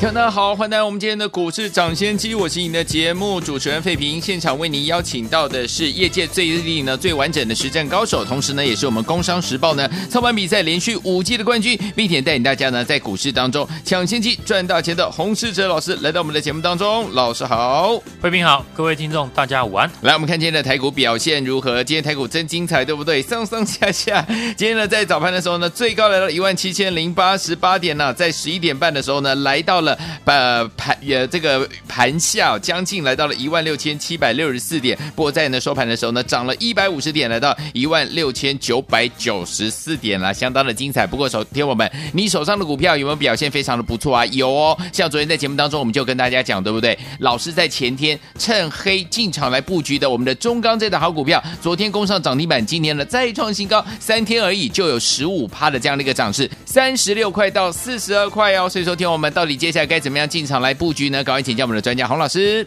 大家好，欢迎来到我们今天的股市抢先机，我是你的节目主持人费平。现场为您邀请到的是业界最资历呢最完整的实战高手，同时呢也是我们工商时报呢操盘比赛连续五季的冠军，并且带领大家呢在股市当中抢先机赚大钱的洪世哲老师来到我们的节目当中。老师好，费平好，各位听众大家午安。来，我们看今天的台股表现如何？今天台股真精彩，对不对？上上下下。今天呢在早盘的时候呢，最高来到一万七千零八十八点呢，在十一点半的时候呢来到了了。呃。盘也这个盘下将近来到了一万六千七百六十四点，不过在呢收盘的时候呢，涨了一百五十点，来到一万六千九百九十四点了，相当的精彩。不过，首听我们你手上的股票有没有表现非常的不错啊？有哦，像昨天在节目当中，我们就跟大家讲，对不对？老师在前天趁黑进场来布局的我们的中钢这档好股票，昨天攻上涨停板，今天呢再创新高，三天而已就有十五趴的这样的一个涨势，三十六块到四十二块哦。所以说，听我们到底接下来该怎怎么样进场？来布局呢？赶快请教我们的专家洪老师。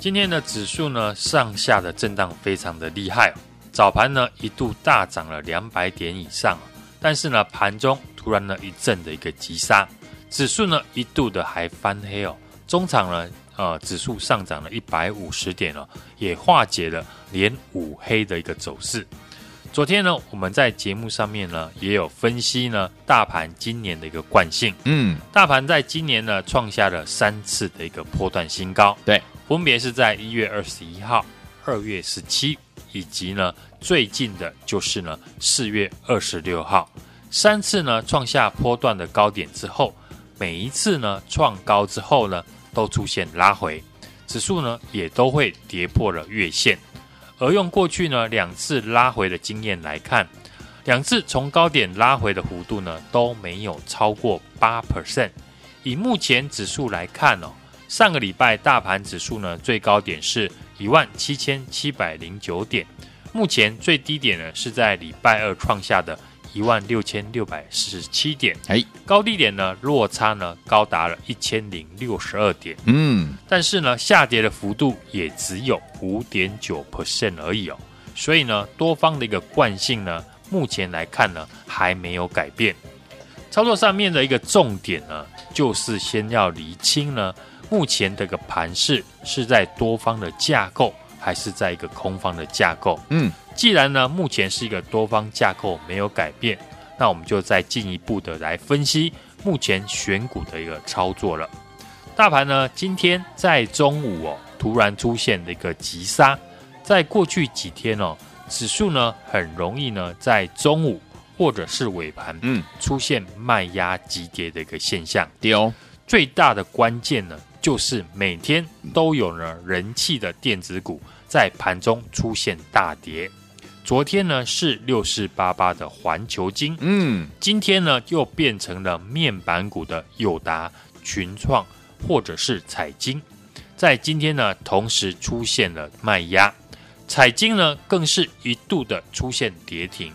今天的指数呢，上下的震荡非常的厉害。早盘呢一度大涨了两百点以上，但是呢盘中突然呢一阵的一个急杀，指数呢一度的还翻黑哦。中场呢呃指数上涨了一百五十点哦，也化解了连五黑的一个走势。昨天呢，我们在节目上面呢也有分析呢，大盘今年的一个惯性。嗯，大盘在今年呢创下了三次的一个波段新高。对，分别是在一月二十一号、二月十七，以及呢最近的就是呢四月二十六号，三次呢创下波段的高点之后，每一次呢创高之后呢都出现拉回，指数呢也都会跌破了月线。而用过去呢两次拉回的经验来看，两次从高点拉回的幅度呢都没有超过八 percent。以目前指数来看哦，上个礼拜大盘指数呢最高点是一万七千七百零九点，目前最低点呢是在礼拜二创下的。一万六千六百四十七点，哎，高低点呢落差呢高达了一千零六十二点，嗯，但是呢下跌的幅度也只有五点九 percent 而已哦，所以呢多方的一个惯性呢目前来看呢还没有改变。操作上面的一个重点呢就是先要厘清呢目前这个盘势是在多方的架构还是在一个空方的架构，嗯。既然呢，目前是一个多方架构没有改变，那我们就再进一步的来分析目前选股的一个操作了。大盘呢，今天在中午哦，突然出现了一个急杀，在过去几天哦，指数呢很容易呢在中午或者是尾盘，嗯，出现卖压急跌的一个现象。丢，最大的关键呢，就是每天都有呢人气的电子股在盘中出现大跌。昨天呢是六四八八的环球金，嗯，今天呢又变成了面板股的友达、群创或者是彩晶，在今天呢同时出现了卖压，彩晶呢更是一度的出现跌停。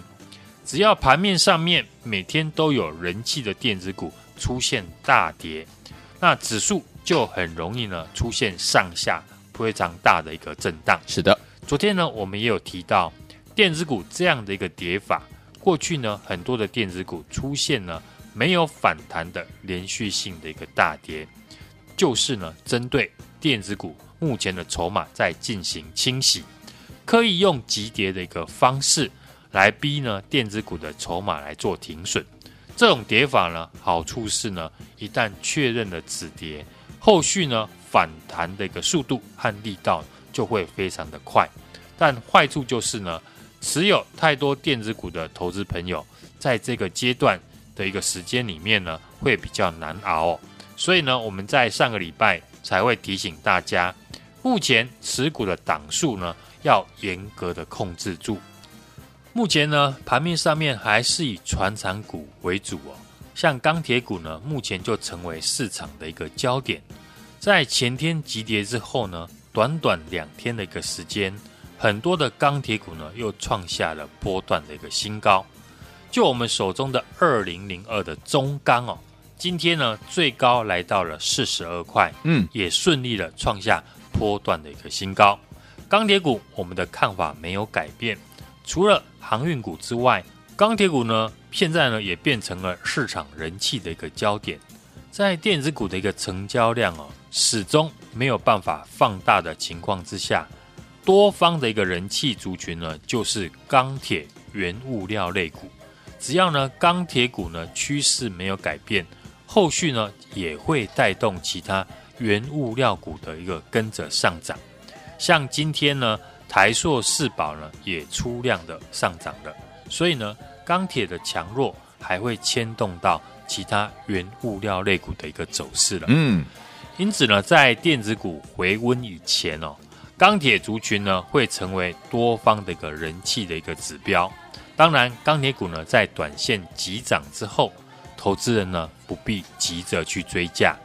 只要盘面上面每天都有人气的电子股出现大跌，那指数就很容易呢出现上下非常大的一个震荡。是的，昨天呢我们也有提到。电子股这样的一个跌法，过去呢很多的电子股出现了没有反弹的连续性的一个大跌，就是呢针对电子股目前的筹码在进行清洗，可以用急跌的一个方式来逼呢电子股的筹码来做停损。这种跌法呢好处是呢一旦确认了止跌，后续呢反弹的一个速度和力道就会非常的快，但坏处就是呢。持有太多电子股的投资朋友，在这个阶段的一个时间里面呢，会比较难熬。所以呢，我们在上个礼拜才会提醒大家，目前持股的档数呢，要严格的控制住。目前呢，盘面上面还是以传产股为主哦，像钢铁股呢，目前就成为市场的一个焦点。在前天急跌之后呢，短短两天的一个时间。很多的钢铁股呢又创下了波段的一个新高。就我们手中的二零零二的中钢哦，今天呢最高来到了四十二块，嗯，也顺利的创下波段的一个新高。钢铁股我们的看法没有改变，除了航运股之外，钢铁股呢现在呢也变成了市场人气的一个焦点。在电子股的一个成交量哦，始终没有办法放大的情况之下，多方的一个人气族群呢，就是钢铁原物料类股。只要呢钢铁股呢趋势没有改变，后续呢也会带动其他原物料股的一个跟着上涨。像今天呢台塑四宝呢也出量的上涨了，所以呢钢铁的强弱还会牵动到。其他原物料类股的一个走势了，嗯，因此呢，在电子股回温以前哦，钢铁族群呢会成为多方的一个人气的一个指标。当然，钢铁股呢在短线急涨之后，投资人呢不必急着去追价。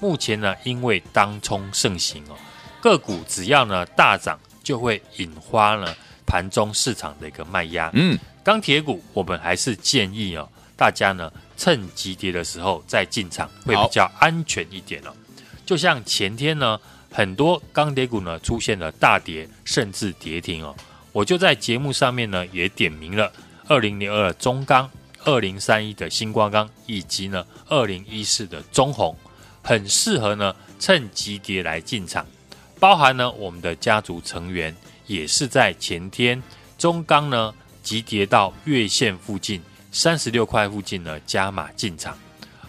目前呢，因为当冲盛行哦，个股只要呢大涨，就会引发呢盘中市场的一个卖压。嗯，钢铁股我们还是建议哦，大家呢。趁急跌的时候再进场会比较安全一点哦。就像前天呢，很多钢铁股呢出现了大跌，甚至跌停哦。我就在节目上面呢也点名了二零零二中钢、二零三一的新光钢以及呢二零一四的中红，很适合呢趁急跌来进场。包含呢我们的家族成员也是在前天中钢呢急跌到月线附近。三十六块附近呢，加码进场，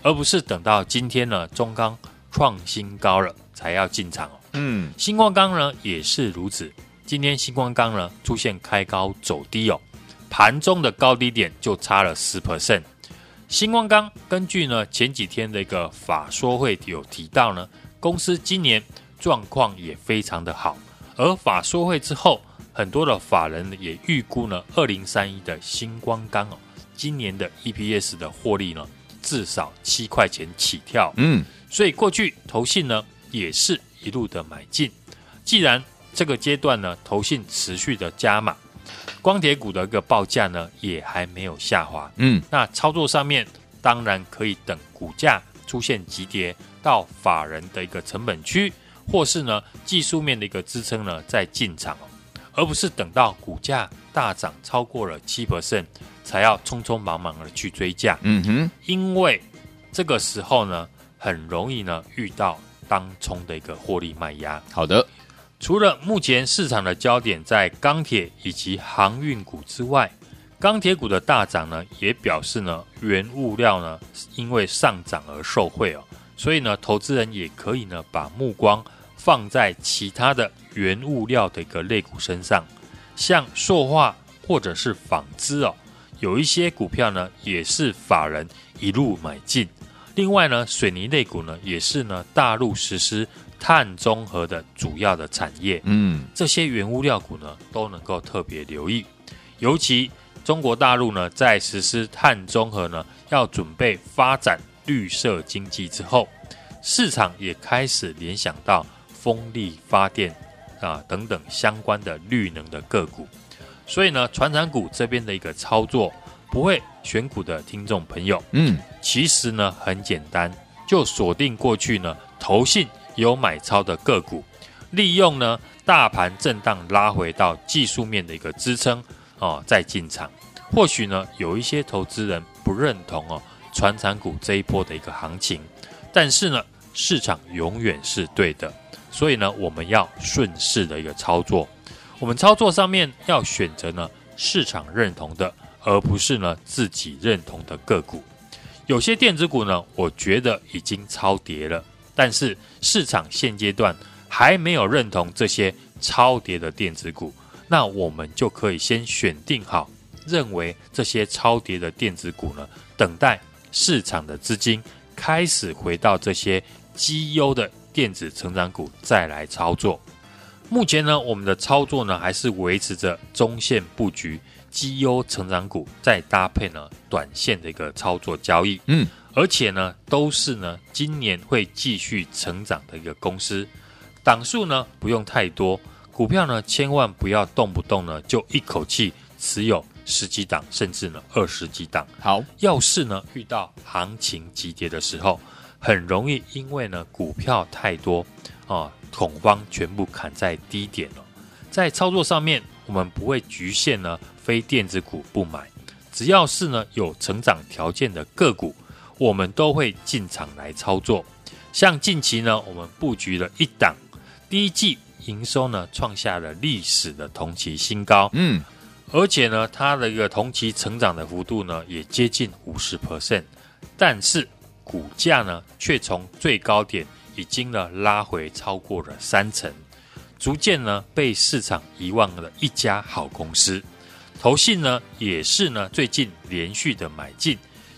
而不是等到今天呢，中钢创新高了才要进场哦。嗯，星光钢呢也是如此，今天星光钢呢出现开高走低哦，盘中的高低点就差了十 percent。星光钢根据呢前几天的一个法说会有提到呢，公司今年状况也非常的好，而法说会之后，很多的法人也预估呢，二零三一的星光钢哦。今年的 EPS 的获利呢，至少七块钱起跳。嗯，所以过去投信呢也是一路的买进。既然这个阶段呢，投信持续的加码，光铁股的一个报价呢也还没有下滑。嗯，那操作上面当然可以等股价出现急跌到法人的一个成本区，或是呢技术面的一个支撑呢再进场，而不是等到股价大涨超过了七 percent。才要匆匆忙忙的去追价，嗯哼，因为这个时候呢，很容易呢遇到当冲的一个获利卖压。好的，除了目前市场的焦点在钢铁以及航运股之外，钢铁股的大涨呢，也表示呢原物料呢因为上涨而受惠哦，所以呢投资人也可以呢把目光放在其他的原物料的一个类股身上，像塑化或者是纺织哦。有一些股票呢，也是法人一路买进。另外呢，水泥类股呢，也是呢大陆实施碳中和的主要的产业。嗯，这些原物料股呢，都能够特别留意。尤其中国大陆呢，在实施碳中和呢，要准备发展绿色经济之后，市场也开始联想到风力发电啊等等相关的绿能的个股。所以呢，船产股这边的一个操作，不会选股的听众朋友，嗯，其实呢很简单，就锁定过去呢投信有买超的个股，利用呢大盘震荡拉回到技术面的一个支撑哦，再进场。或许呢有一些投资人不认同哦传产股这一波的一个行情，但是呢市场永远是对的，所以呢我们要顺势的一个操作。我们操作上面要选择呢市场认同的，而不是呢自己认同的个股。有些电子股呢，我觉得已经超跌了，但是市场现阶段还没有认同这些超跌的电子股，那我们就可以先选定好，认为这些超跌的电子股呢，等待市场的资金开始回到这些绩优的电子成长股再来操作。目前呢，我们的操作呢还是维持着中线布局绩优成长股，再搭配呢短线的一个操作交易。嗯，而且呢都是呢今年会继续成长的一个公司，档数呢不用太多，股票呢，千万不要动不动呢就一口气持有十几档，甚至呢二十几档。好，要是呢遇到行情急跌的时候，很容易因为呢股票太多啊，恐慌全部砍在低点了。在操作上面，我们不会局限呢非电子股不买，只要是呢有成长条件的个股，我们都会进场来操作。像近期呢，我们布局了一档，第一季营收呢创下了历史的同期新高，嗯，而且呢，它的一个同期成长的幅度呢也接近五十 percent，但是股价呢却从最高点已经呢拉回超过了三成，逐渐呢被市场遗忘了一家好公司，投信呢也是呢最近连续的买进，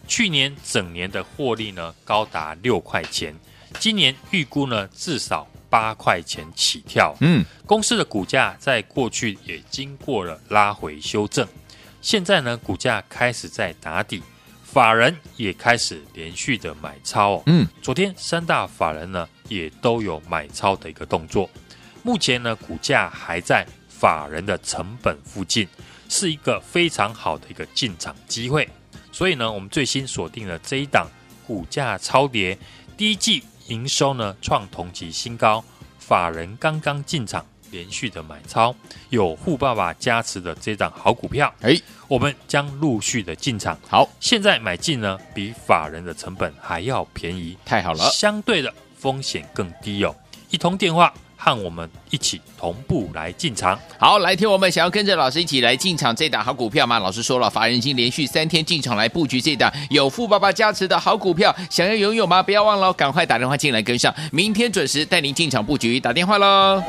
去年整年的获利呢高达六块钱。今年预估呢，至少八块钱起跳。嗯，公司的股价在过去也经过了拉回修正，现在呢，股价开始在打底，法人也开始连续的买超哦。嗯，昨天三大法人呢也都有买超的一个动作。目前呢，股价还在法人的成本附近，是一个非常好的一个进场机会。所以呢，我们最新锁定了这一档股价超跌第一季。营收呢创同期新高，法人刚刚进场，连续的买超，有富爸爸加持的这档好股票，哎，我们将陆续的进场。好，现在买进呢，比法人的成本还要便宜，太好了，相对的风险更低哦。一通电话。和我们一起同步来进场。好，来听我们想要跟着老师一起来进场这档好股票吗？老师说了，法人已经连续三天进场来布局这档有富爸爸加持的好股票，想要拥有吗？不要忘了，赶快打电话进来跟上，明天准时带您进场布局，打电话喽。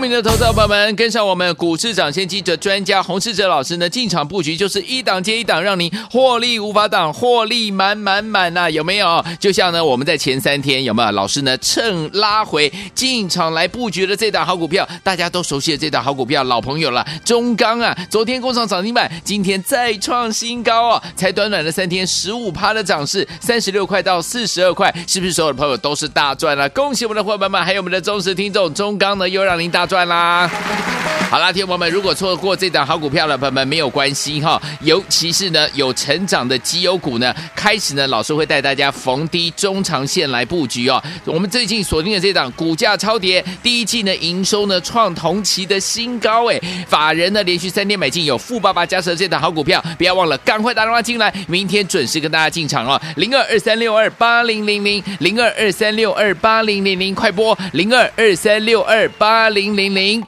聪明的投资者朋友们，跟上我们股市长先机者专家洪世哲老师呢，进场布局就是一档接一档，让您获利无法挡，获利满满满呐，有没有？就像呢，我们在前三天有没有老师呢，趁拉回进场来布局的这档好股票，大家都熟悉的这档好股票，老朋友了，中钢啊，昨天攻上涨停板，今天再创新高哦，才短短的三天，十五趴的涨势，三十六块到四十二块，是不是所有的朋友都是大赚了？恭喜我们的伙伴们，还有我们的忠实听众，中钢呢又让您大。大赚啦！好啦，听众朋友们，如果错过这档好股票了朋友们没有关系哈，尤其是呢有成长的绩优股呢，开始呢老师会带大家逢低中长线来布局哦。我们最近锁定的这档股价超跌，第一季呢营收呢创同期的新高哎，法人呢连续三天买进有富爸爸加持的这档好股票，不要忘了赶快打电话进来，明天准时跟大家进场哦。零二二三六二八零零零零二二三六二八零零零，快播零二二三六二八零零零。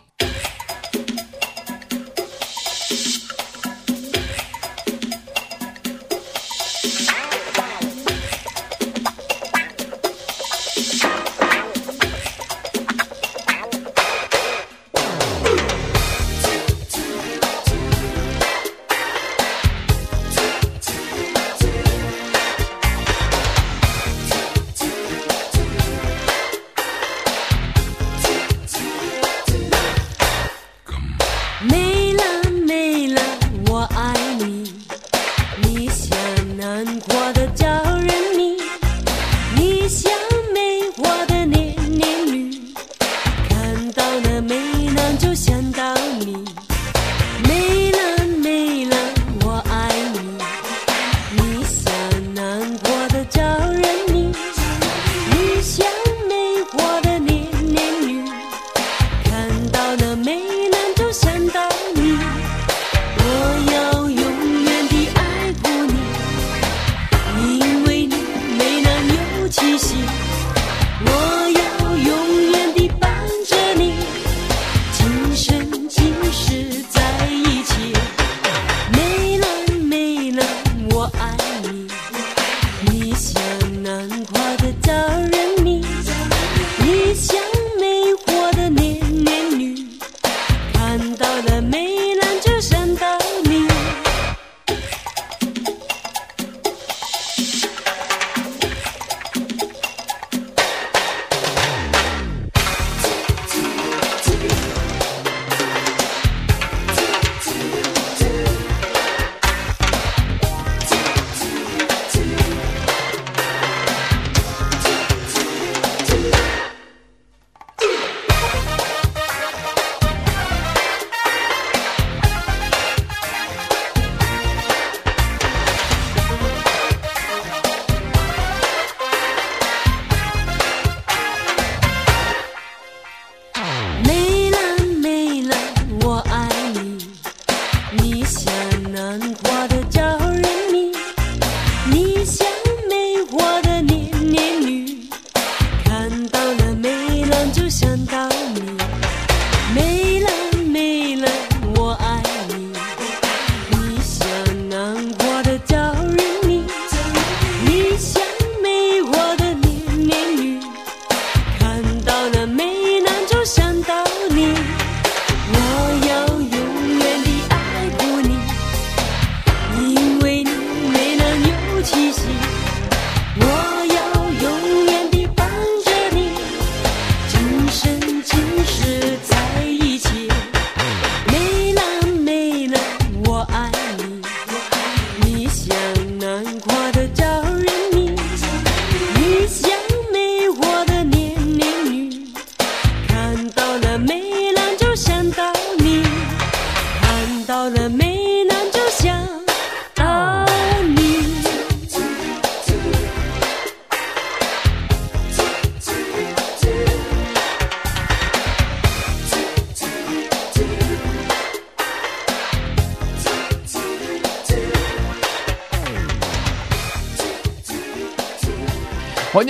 Yeah.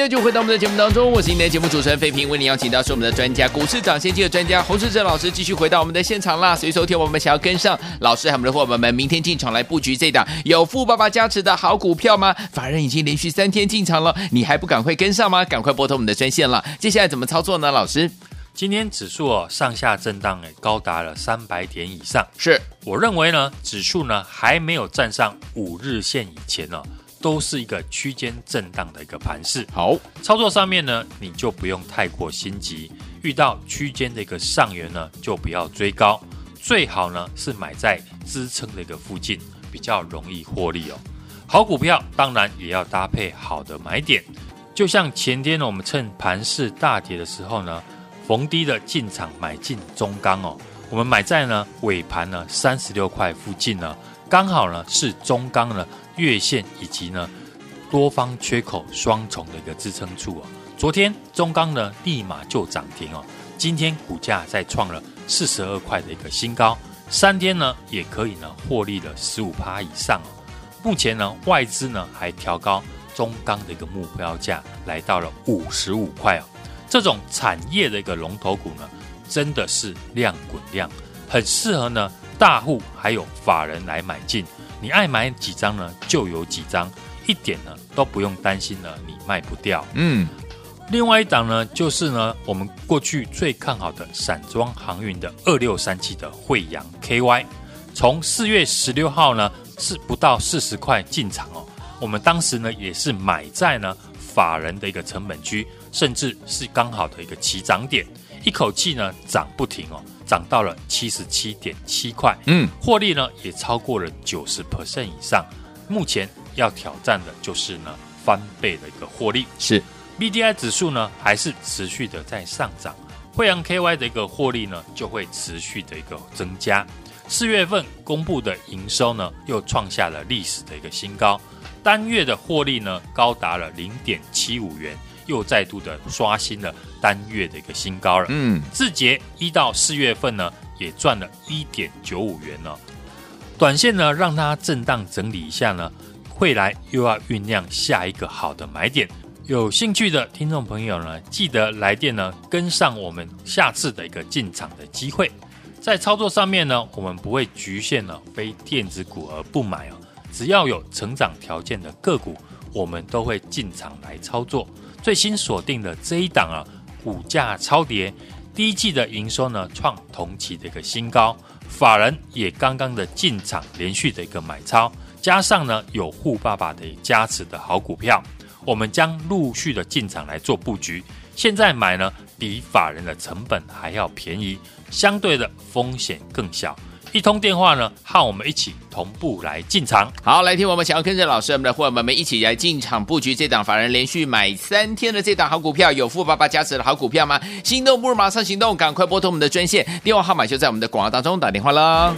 欢迎就回到我们的节目当中，我是今天的节目主持人费平，为您邀请到是我们的专家，股市涨先机的专家洪士哲老师，继续回到我们的现场啦。所以收听我们想要跟上老师和我们的伙伴们，明天进场来布局这档有富爸爸加持的好股票吗？法人已经连续三天进场了，你还不赶快跟上吗？赶快拨通我们的专线了。接下来怎么操作呢？老师，今天指数哦上下震荡诶，高达了三百点以上。是我认为呢，指数呢还没有站上五日线以前呢。都是一个区间震荡的一个盘势，好，操作上面呢，你就不用太过心急。遇到区间的一个上缘呢，就不要追高，最好呢是买在支撑的一个附近，比较容易获利哦。好股票当然也要搭配好的买点，就像前天呢，我们趁盘势大跌的时候呢，逢低的进场买进中钢哦，我们买在呢尾盘呢三十六块附近呢，刚好呢是中钢呢。月线以及呢多方缺口双重的一个支撑处哦，昨天中钢呢立马就涨停哦，今天股价再创了四十二块的一个新高，三天呢也可以呢获利了十五趴以上哦。目前呢外资呢还调高中钢的一个目标价来到了五十五块哦，这种产业的一个龙头股呢真的是量滚量，很适合呢大户还有法人来买进。你爱买几张呢，就有几张，一点呢都不用担心呢，你卖不掉。嗯，另外一档呢，就是呢，我们过去最看好的散装航运的二六三七的惠阳 KY，从四月十六号呢是不到四十块进场哦，我们当时呢也是买在呢法人的一个成本区，甚至是刚好的一个起涨点，一口气呢涨不停哦。涨到了七十七点七块，嗯，获利呢也超过了九十 percent 以上。目前要挑战的就是呢翻倍的一个获利。是，BDI 指数呢还是持续的在上涨，惠阳 KY 的一个获利呢就会持续的一个增加。四月份公布的营收呢又创下了历史的一个新高，单月的获利呢高达了零点七五元。又再度的刷新了单月的一个新高了。嗯，字节一到四月份呢，也赚了一点九五元呢。短线呢，让它震荡整理一下呢，未来又要酝酿下一个好的买点。有兴趣的听众朋友呢，记得来电呢，跟上我们下次的一个进场的机会。在操作上面呢，我们不会局限了非电子股而不买哦，只要有成长条件的个股，我们都会进场来操作。最新锁定的这一档啊，股价超跌，第一季的营收呢创同期的一个新高，法人也刚刚的进场，连续的一个买超，加上呢有富爸爸的加持的好股票，我们将陆续的进场来做布局。现在买呢，比法人的成本还要便宜，相对的风险更小。一通电话呢，和我们一起同步来进场。好，来听我们想要跟着老师，我们的伙伴们一起来进场布局这档法人连续买三天的这档好股票，有富爸爸加持的好股票吗？心动不如马上行动，赶快拨通我们的专线，电话号码就在我们的广告当中，打电话喽。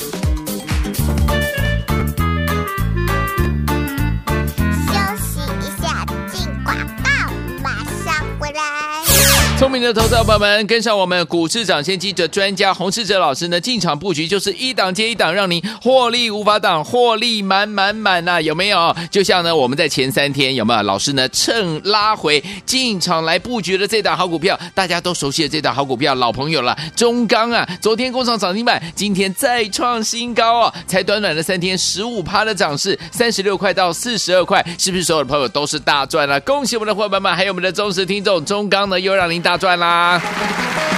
聪明的投资者朋友们，跟上我们股市涨先机的专家洪世哲老师呢，进场布局就是一档接一档，让您获利无法挡，获利满满满呐、有没有？就像呢，我们在前三天有没有老师呢，趁拉回进场来布局的这档好股票，大家都熟悉的这档好股票，老朋友了，中钢啊，昨天攻上涨停板，今天再创新高哦，才短短的三天，十五趴的涨势，三十六块到四十二块，是不是所有的朋友都是大赚了、恭喜我们的伙伴们，还有我们的忠实听众，中钢呢又让您大。赚啦！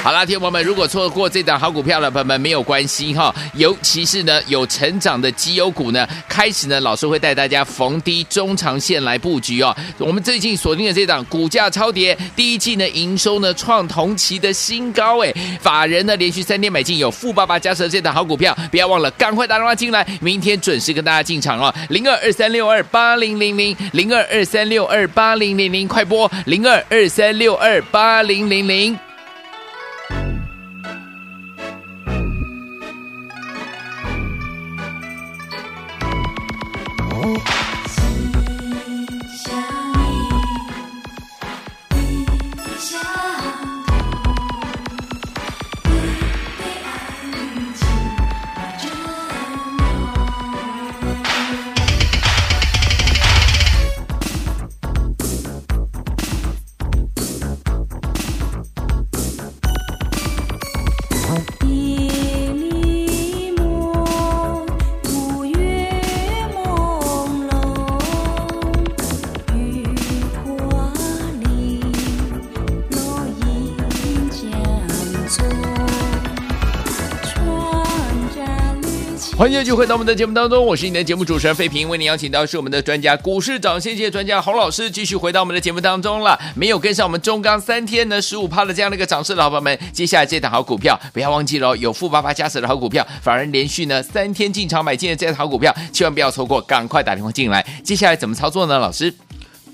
好啦，听众们，如果错过这档好股票的朋友们没有关系哈，尤其是呢有成长的绩优股呢，开始呢老师会带大家逢低中长线来布局哦。我们最近锁定的这档股价超跌，第一季呢营收呢创同期的新高诶，法人呢连续三天买进有富爸爸加持的这档好股票，不要忘了赶快打电话进来，明天准时跟大家进场哦。零二二三六二八零零零零二二三六二八零零零，快播零二二三六二八零零零零。欢迎继续回到我们的节目当中，我是你的节目主持人费平，为您邀请到是我们的专家股市涨先机专家洪老师，继续回到我们的节目当中了。没有跟上我们中钢三天呢十五趴的这样的一个涨势的好朋友们，接下来这档好股票不要忘记了，有富爸爸加持的好股票，反而连续呢三天进场买进的这档好股票，千万不要错过，赶快打电话进来。接下来怎么操作呢？老师，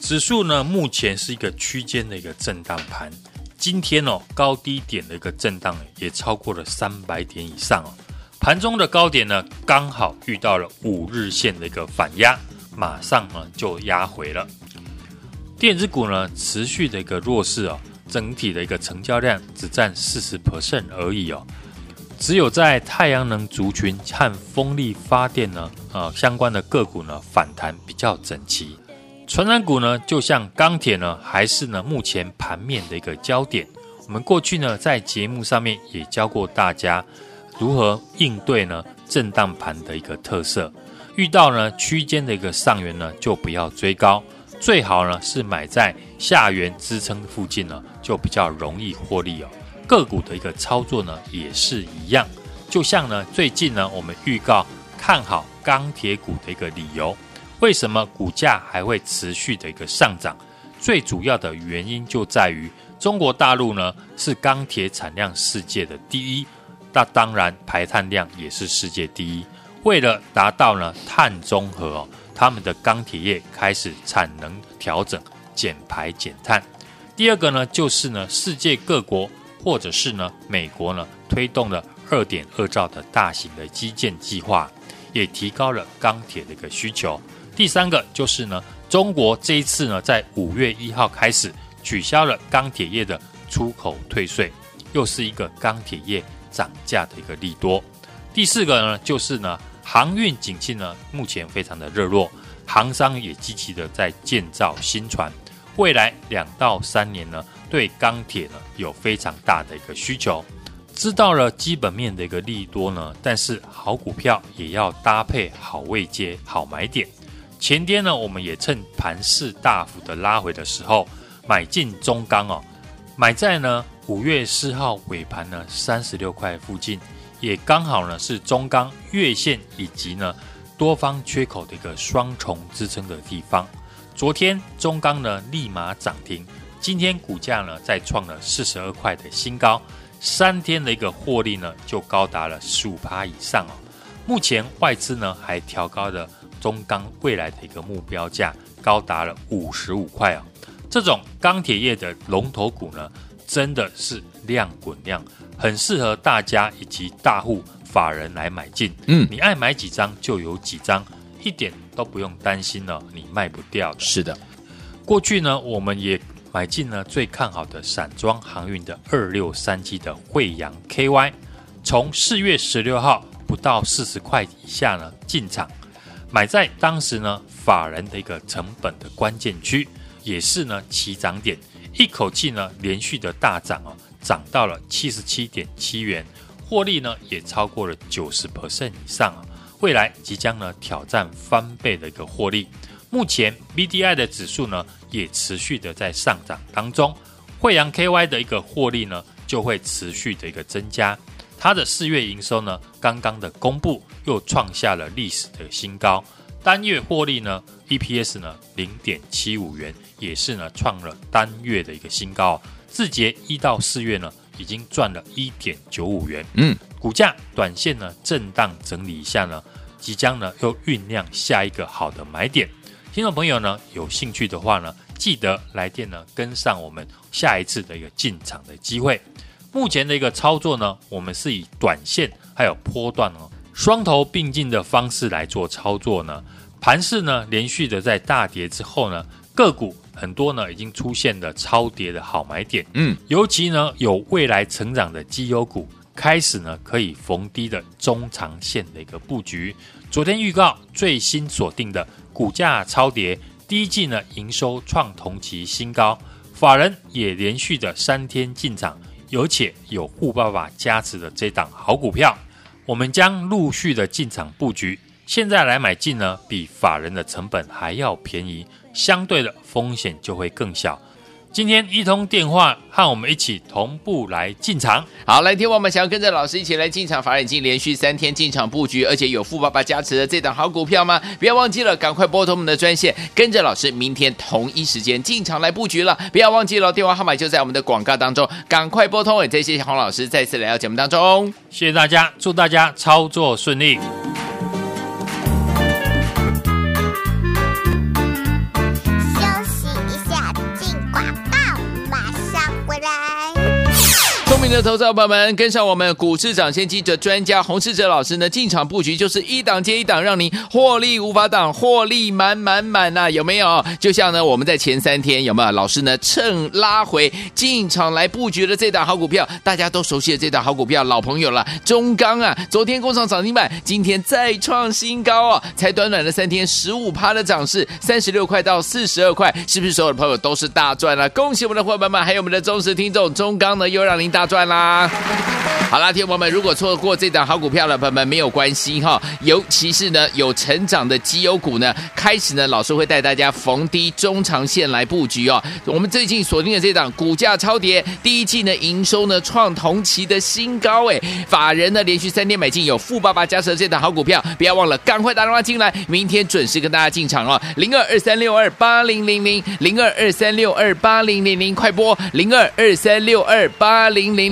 指数呢目前是一个区间的一个震荡盘，今天哦高低点的一个震荡也超过了三百点以上哦。盘中的高点呢，刚好遇到了五日线的一个反压，马上呢就压回了。电子股呢持续的一个弱势哦，整体的一个成交量只占四十 percent 而已哦。只有在太阳能族群和风力发电呢，呃相关的个股呢反弹比较整齐。传产股呢，就像钢铁呢，还是呢目前盘面的一个焦点。我们过去呢在节目上面也教过大家。如何应对呢？震荡盘的一个特色，遇到呢区间的一个上缘呢，就不要追高，最好呢是买在下缘支撑附近呢，就比较容易获利哦。个股的一个操作呢也是一样，就像呢最近呢我们预告看好钢铁股的一个理由，为什么股价还会持续的一个上涨？最主要的原因就在于中国大陆呢是钢铁产量世界的第一。那当然，排碳量也是世界第一。为了达到呢碳中和哦，他们的钢铁业开始产能调整，减排减碳。第二个呢，就是呢世界各国或者是呢美国呢推动了二点二兆的大型的基建计划，也提高了钢铁的一个需求。第三个就是呢中国这一次呢在五月一号开始取消了钢铁业的出口退税，又是一个钢铁业。涨价的一个利多，第四个呢，就是呢，航运景气呢，目前非常的热络，航商也积极的在建造新船，未来两到三年呢，对钢铁呢有非常大的一个需求。知道了基本面的一个利多呢，但是好股票也要搭配好位阶、好买点。前天呢，我们也趁盘势大幅的拉回的时候，买进中钢哦，买在呢。五月四号尾盘呢，三十六块附近，也刚好呢是中钢月线以及呢多方缺口的一个双重支撑的地方。昨天中钢呢立马涨停，今天股价呢再创了四十二块的新高，三天的一个获利呢就高达了十五趴以上哦。目前外资呢还调高了中钢未来的一个目标价，高达了五十五块哦。这种钢铁业的龙头股呢。真的是量滚量，很适合大家以及大户法人来买进。嗯，你爱买几张就有几张，一点都不用担心了，你卖不掉的。是的，过去呢，我们也买进了最看好的散装航运的二六三七的惠阳 KY，从四月十六号不到四十块以下呢进场，买在当时呢法人的一个成本的关键区，也是呢起涨点。一口气呢，连续的大涨哦，涨到了七十七点七元，获利呢也超过了九十 percent 以上啊！未来即将呢挑战翻倍的一个获利。目前 BDI 的指数呢也持续的在上涨当中，惠阳 KY 的一个获利呢就会持续的一个增加。它的四月营收呢刚刚的公布，又创下了历史的新高。单月获利呢，EPS 呢零点七五元，也是呢创了单月的一个新高。字节一到四月呢，已经赚了一点九五元。嗯，股价短线呢震荡整理一下呢，即将呢又酝酿下一个好的买点。听众朋友呢有兴趣的话呢，记得来电呢跟上我们下一次的一个进场的机会。目前的一个操作呢，我们是以短线还有波段哦。双头并进的方式来做操作呢，盘势呢连续的在大跌之后呢，个股很多呢已经出现了超跌的好买点，嗯，尤其呢有未来成长的绩优股开始呢可以逢低的中长线的一个布局。昨天预告最新锁定的股价超跌，第一季呢营收创同期新高，法人也连续的三天进场，而且有富爸爸加持的这档好股票。我们将陆续的进场布局，现在来买进呢，比法人的成本还要便宜，相对的风险就会更小。今天一通电话，和我们一起同步来进场。好，来听我们想要跟着老师一起来进场，法人已经连续三天进场布局，而且有富爸爸加持的这档好股票吗？不要忘记了，赶快拨通我们的专线，跟着老师明天同一时间进场来布局了。不要忘记了，电话号码就在我们的广告当中，赶快拨通。也谢谢洪老师再次来到节目当中，谢谢大家，祝大家操作顺利。的投资者朋友们，跟上我们股市涨先机的专家洪世哲老师呢，进场布局就是一档接一档，让您获利无法挡，获利满满满呐，有没有？就像呢，我们在前三天有没有老师呢，趁拉回进场来布局的这档好股票，大家都熟悉的这档好股票，老朋友了，中钢啊，昨天攻上涨停板，今天再创新高哦，才短短的三天，十五趴的涨势，三十六块到四十二块，是不是所有的朋友都是大赚了？恭喜我们的伙伴们，还有我们的忠实听众，中钢呢又让您大赚。啦！好啦，听众朋友们，如果错过这档好股票的朋友们没有关系哈，尤其是呢有成长的绩优股呢，开始呢老师会带大家逢低中长线来布局哦。我们最近锁定的这档股价超跌，第一季呢营收呢创同期的新高哎，法人呢连续三天买进有富爸爸加持的这档好股票，不要忘了赶快打电话进来，明天准时跟大家进场哦。零二二三六二八零零零零二二三六二八零零零，快播零二二三六二八零零